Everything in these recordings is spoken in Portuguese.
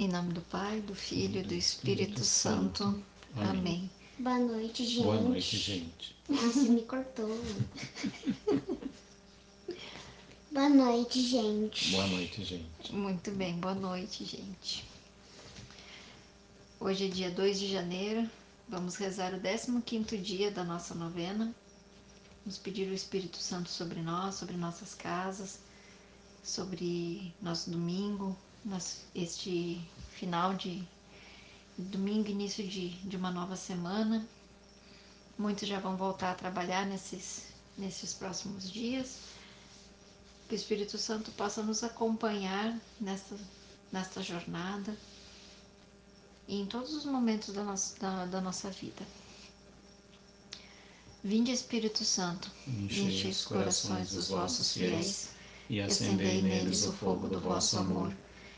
Em nome do Pai, do Filho e do Espírito Santo. Amém. Boa noite, gente. Boa noite, gente. Nossa, me cortou. Boa noite, gente. Boa noite, gente. Muito bem, boa noite, gente. Hoje é dia 2 de janeiro. Vamos rezar o 15 dia da nossa novena. Vamos pedir o Espírito Santo sobre nós, sobre nossas casas, sobre nosso domingo, este final de domingo, início de, de uma nova semana. Muitos já vão voltar a trabalhar nesses, nesses próximos dias. Que o Espírito Santo possa nos acompanhar nesta, nesta jornada e em todos os momentos da nossa, da, da nossa vida. Vinde, Espírito Santo, enche os corações dos vossos fiéis e acendei neles o fogo do vosso amor.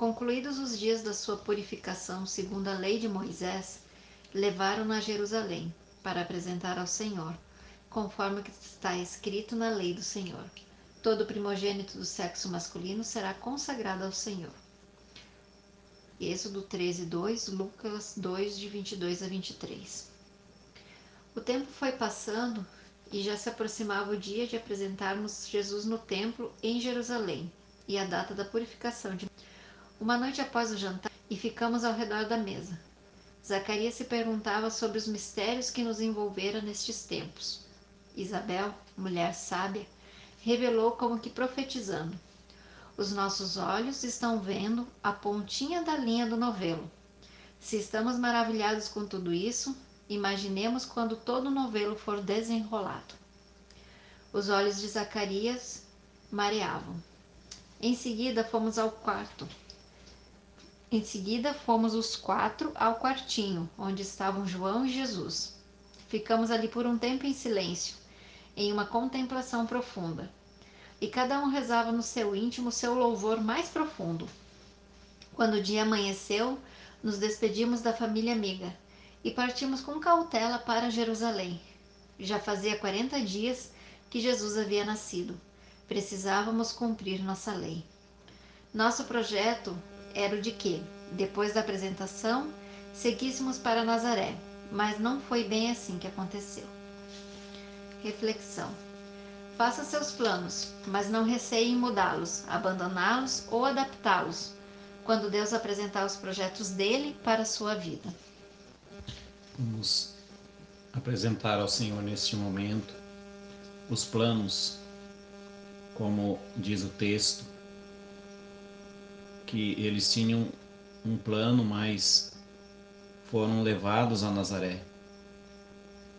Concluídos os dias da sua purificação segundo a lei de Moisés, levaram-na a Jerusalém para apresentar ao Senhor, conforme que está escrito na lei do Senhor. Todo primogênito do sexo masculino será consagrado ao Senhor. Êxodo 13, 2, Lucas 2, de 22 a 23. O tempo foi passando e já se aproximava o dia de apresentarmos Jesus no templo em Jerusalém e a data da purificação de uma noite após o jantar e ficamos ao redor da mesa. Zacarias se perguntava sobre os mistérios que nos envolveram nestes tempos. Isabel, mulher sábia, revelou como que profetizando: Os nossos olhos estão vendo a pontinha da linha do novelo. Se estamos maravilhados com tudo isso, imaginemos quando todo o novelo for desenrolado. Os olhos de Zacarias mareavam. Em seguida, fomos ao quarto. Em seguida, fomos os quatro ao quartinho, onde estavam João e Jesus. Ficamos ali por um tempo em silêncio, em uma contemplação profunda. E cada um rezava no seu íntimo seu louvor mais profundo. Quando o dia amanheceu, nos despedimos da família amiga e partimos com cautela para Jerusalém. Já fazia 40 dias que Jesus havia nascido precisávamos cumprir nossa lei. Nosso projeto era o de que, depois da apresentação, seguíssemos para Nazaré, mas não foi bem assim que aconteceu. Reflexão: Faça seus planos, mas não receie mudá-los, abandoná-los ou adaptá-los, quando Deus apresentar os projetos dele para a sua vida. Vamos apresentar ao Senhor neste momento os planos como diz o texto, que eles tinham um plano, mas foram levados a Nazaré.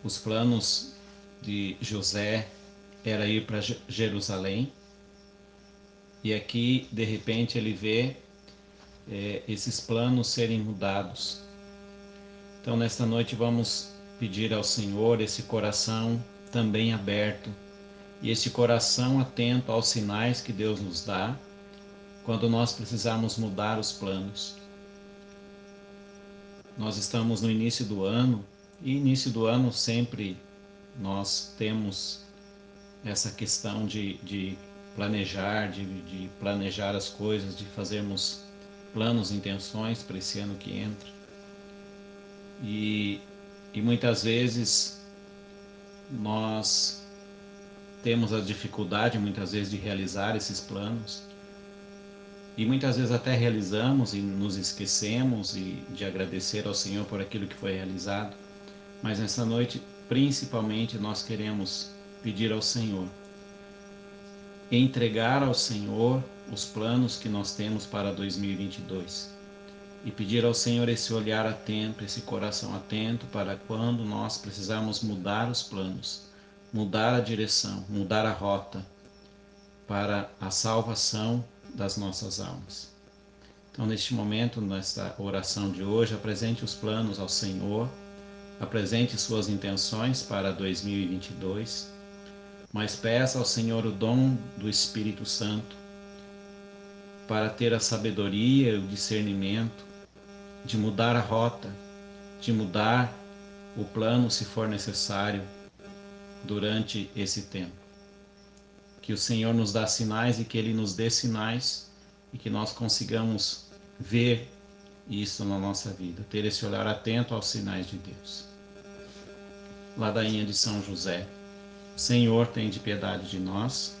Os planos de José era ir para Jerusalém, e aqui de repente ele vê é, esses planos serem mudados. Então, nesta noite, vamos pedir ao Senhor esse coração também aberto e este coração atento aos sinais que Deus nos dá quando nós precisarmos mudar os planos. Nós estamos no início do ano e início do ano sempre nós temos essa questão de, de planejar, de, de planejar as coisas, de fazermos planos, intenções para esse ano que entra. E, e muitas vezes nós temos a dificuldade muitas vezes de realizar esses planos e muitas vezes até realizamos e nos esquecemos e de agradecer ao Senhor por aquilo que foi realizado. Mas nessa noite, principalmente, nós queremos pedir ao Senhor entregar ao Senhor os planos que nós temos para 2022 e pedir ao Senhor esse olhar atento, esse coração atento para quando nós precisarmos mudar os planos mudar a direção, mudar a rota para a salvação das nossas almas. Então, neste momento, nesta oração de hoje, apresente os planos ao Senhor, apresente suas intenções para 2022, mas peça ao Senhor o dom do Espírito Santo para ter a sabedoria e o discernimento de mudar a rota, de mudar o plano se for necessário durante esse tempo. Que o Senhor nos dá sinais e que Ele nos dê sinais e que nós consigamos ver isso na nossa vida, ter esse olhar atento aos sinais de Deus. Ladainha de São José, Senhor, tem de piedade de nós.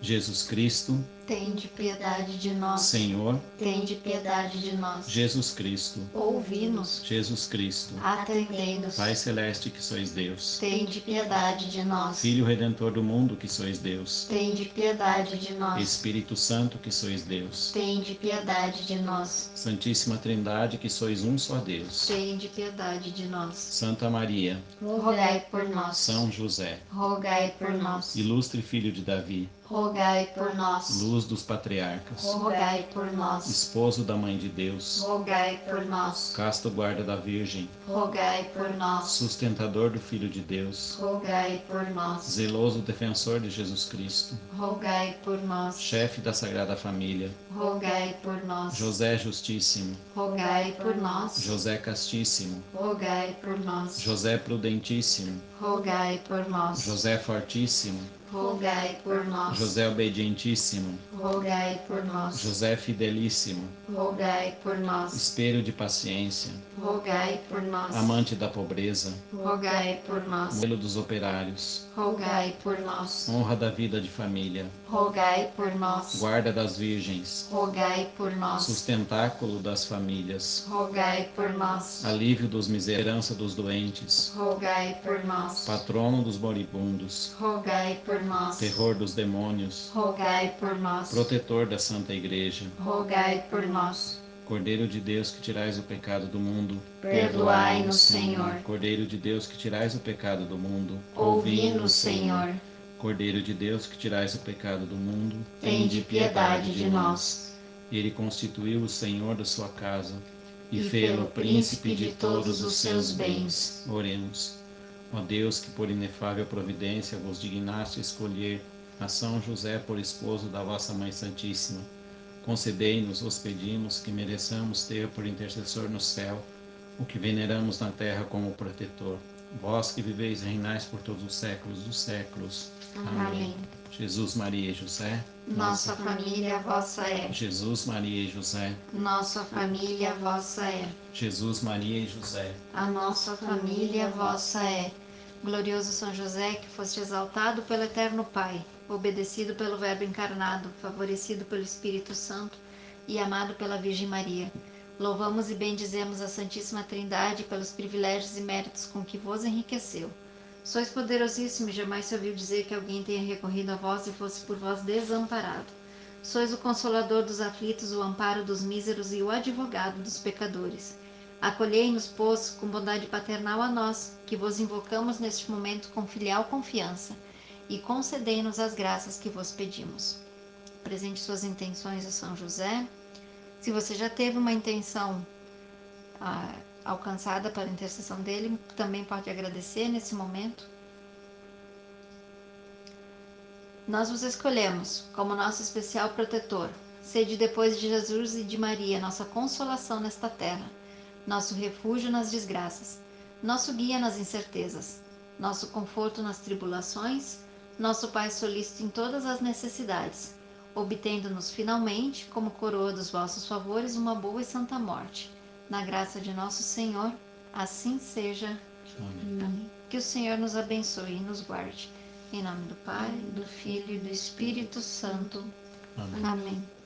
Jesus Cristo, Tende piedade de nós. Senhor, Tende piedade de nós. Jesus Cristo, Ouvi-nos. Jesus Cristo, Atendei-nos. Pai celeste que sois Deus, Tende piedade de nós. Filho redentor do mundo que sois Deus, Tende piedade de nós. Espírito Santo que sois Deus, Tende piedade de nós. Santíssima Trindade que sois um só Deus, Tende piedade de nós. Santa Maria, Rogai por nós. São José, Rogai por nós. ilustre filho de Davi, Rogai por nós. luz dos patriarcas, Rogai por nós. esposo da mãe de Deus, Rogai por nós. casto guarda da Virgem, Rogai por nós. sustentador do Filho de Deus, Rogai por nós. zeloso defensor de Jesus Cristo, Rogai por nós. chefe da Sagrada Família, Rogai por nós. José Justíssimo, Rogai por nós. José Castíssimo, Rogai por nós. José Prudentíssimo, Rogai por nós. José Fortíssimo, Rogai por nós. José Obedientíssimo, Rogai por nós. José Fidelíssimo, Rogai por nós. espelho de paciência, Rogai por nós. amante da pobreza, Rogai por nós. modelo dos operários, Rogai por nós. honra da vida de família, Rogai por nós. guarda das virgens, Rogai por nós. sustentáculo das famílias, Rogai por nós. alívio dos miserança dos doentes, Rogai por nós. patrono dos moribundos, Rogai por nós. terror dos demônios, Rogai por nós. protetor da Santa Igreja, Rogai por nós. Cordeiro de Deus que tirais o pecado do mundo, Perdoai-nos, Senhor. Cordeiro de Deus que tirais o pecado do mundo, Ouvi-nos, Senhor. Cordeiro de Deus que tirais o pecado do mundo, Tende piedade de nós. Ele constituiu o Senhor da sua casa e, E fê-lo fê-lo príncipe de todos os seus bens. Oremos. Ó Deus, que por inefável providência vos dignaste escolher a São José por esposo da vossa Mãe Santíssima, concedei-nos, vos pedimos, que mereçamos ter por intercessor no céu o que veneramos na terra como protetor. Vós que viveis e reinais por todos os séculos dos séculos. Amém. Jesus, Maria e José. Nossa família vossa é. Jesus, Maria e José. Nossa família vossa é. Jesus, Maria e José. A nossa família vossa é. Glorioso São José, que foste exaltado pelo Eterno Pai, obedecido pelo Verbo encarnado, favorecido pelo Espírito Santo e amado pela Virgem Maria. Louvamos e bendizemos a Santíssima Trindade pelos privilégios e méritos com que vos enriqueceu. Sois poderosíssimo e jamais se ouviu dizer que alguém tenha recorrido a vós e fosse por vós desamparado. Sois o consolador dos aflitos, o amparo dos míseros e o advogado dos pecadores. Acolhei-nos, pois, com bondade paternal a nós, que vos invocamos neste momento com filial confiança, e concedei-nos as graças que vos pedimos. Presente suas intenções a São José. Se você já teve uma intenção ah, alcançada pela intercessão dele, também pode agradecer nesse momento. Nós vos escolhemos como nosso especial protetor. Sede depois de Jesus e de Maria, nossa consolação nesta terra, nosso refúgio nas desgraças, nosso guia nas incertezas, nosso conforto nas tribulações, nosso Pai solícito em todas as necessidades, obtendo-nos finalmente, como coroa dos vossos favores, uma boa e santa morte. Na graça de nosso Senhor, assim seja. Amém. Amém. Que o Senhor nos abençoe e nos guarde. Em nome do Pai, do Filho e do Espírito Santo. Amém. Amém.